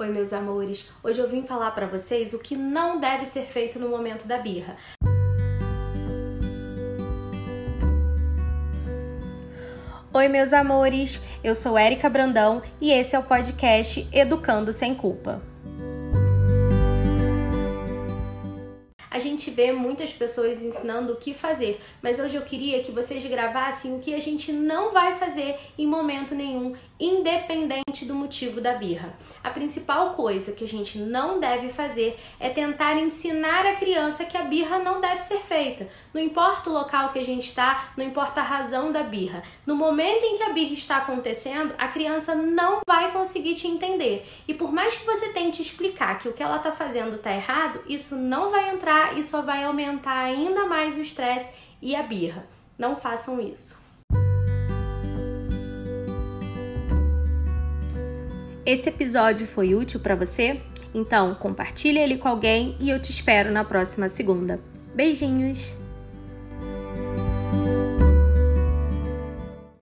Oi, meus amores. Hoje eu vim falar para vocês o que não deve ser feito no momento da birra. Oi, meus amores. Eu sou Érica Brandão e esse é o podcast Educando sem Culpa. a gente vê muitas pessoas ensinando o que fazer, mas hoje eu queria que vocês gravassem o que a gente não vai fazer em momento nenhum, independente do motivo da birra. A principal coisa que a gente não deve fazer é tentar ensinar a criança que a birra não deve ser feita. Não importa o local que a gente está, não importa a razão da birra. No momento em que a birra está acontecendo, a criança não vai conseguir te entender. E por mais que você tente explicar que o que ela está fazendo está errado, isso não vai entrar e só vai aumentar ainda mais o estresse e a birra. Não façam isso. Esse episódio foi útil para você? Então, compartilhe ele com alguém e eu te espero na próxima segunda. Beijinhos!